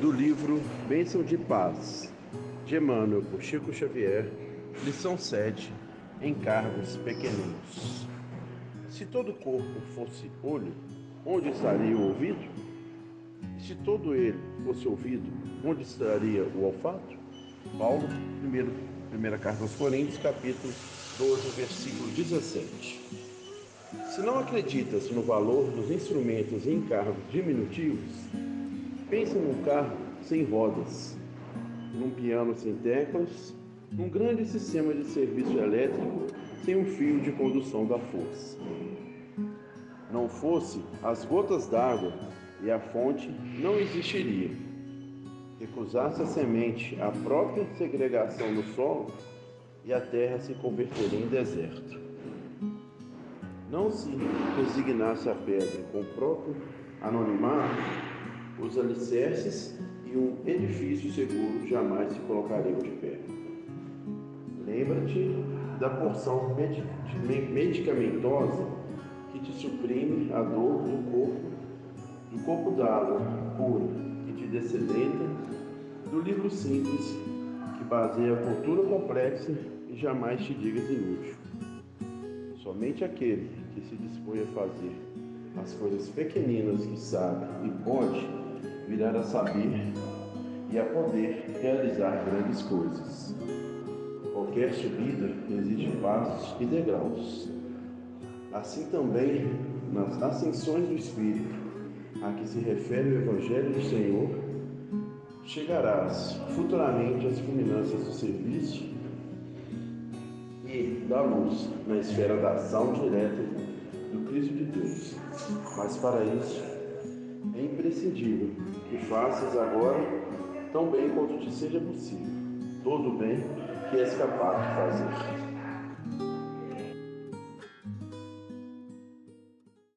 do livro Bênção de Paz, de Emmanuel por Chico Xavier, lição 7, Encargos Pequeninos. Se todo corpo fosse olho, onde estaria o ouvido? Se todo ele fosse ouvido, onde estaria o olfato? Paulo, primeiro, primeira carta aos Coríntios, capítulo 12, versículo 17. Se não acreditas no valor dos instrumentos e encargos diminutivos, Pensa num carro sem rodas, num piano sem teclas, num grande sistema de serviço elétrico sem um fio de condução da força. Não fosse as gotas d'água e a fonte não existiria. Recusasse a semente a própria segregação do solo e a terra se converteria em deserto. Não se resignasse a pedra com o próprio anonimato, os alicerces e um edifício seguro jamais se colocariam de pé. Lembra-te da porção medicamentosa que te suprime a dor do corpo, do corpo d'água pura que te dessedenta, do livro simples que baseia a cultura complexa e jamais te digas inútil. Somente aquele que se dispõe a fazer as coisas pequeninas que sabe e pode virar a saber e a poder realizar grandes coisas. Qualquer subida exige passos e degraus. Assim também, nas ascensões do Espírito, a que se refere o Evangelho do Senhor, chegarás futuramente às fulminâncias do serviço e da luz na esfera da ação direta do Cristo de Deus. Mas para isso é imprescindível que faças agora tão bem quanto te seja possível todo o bem que és capaz de fazer.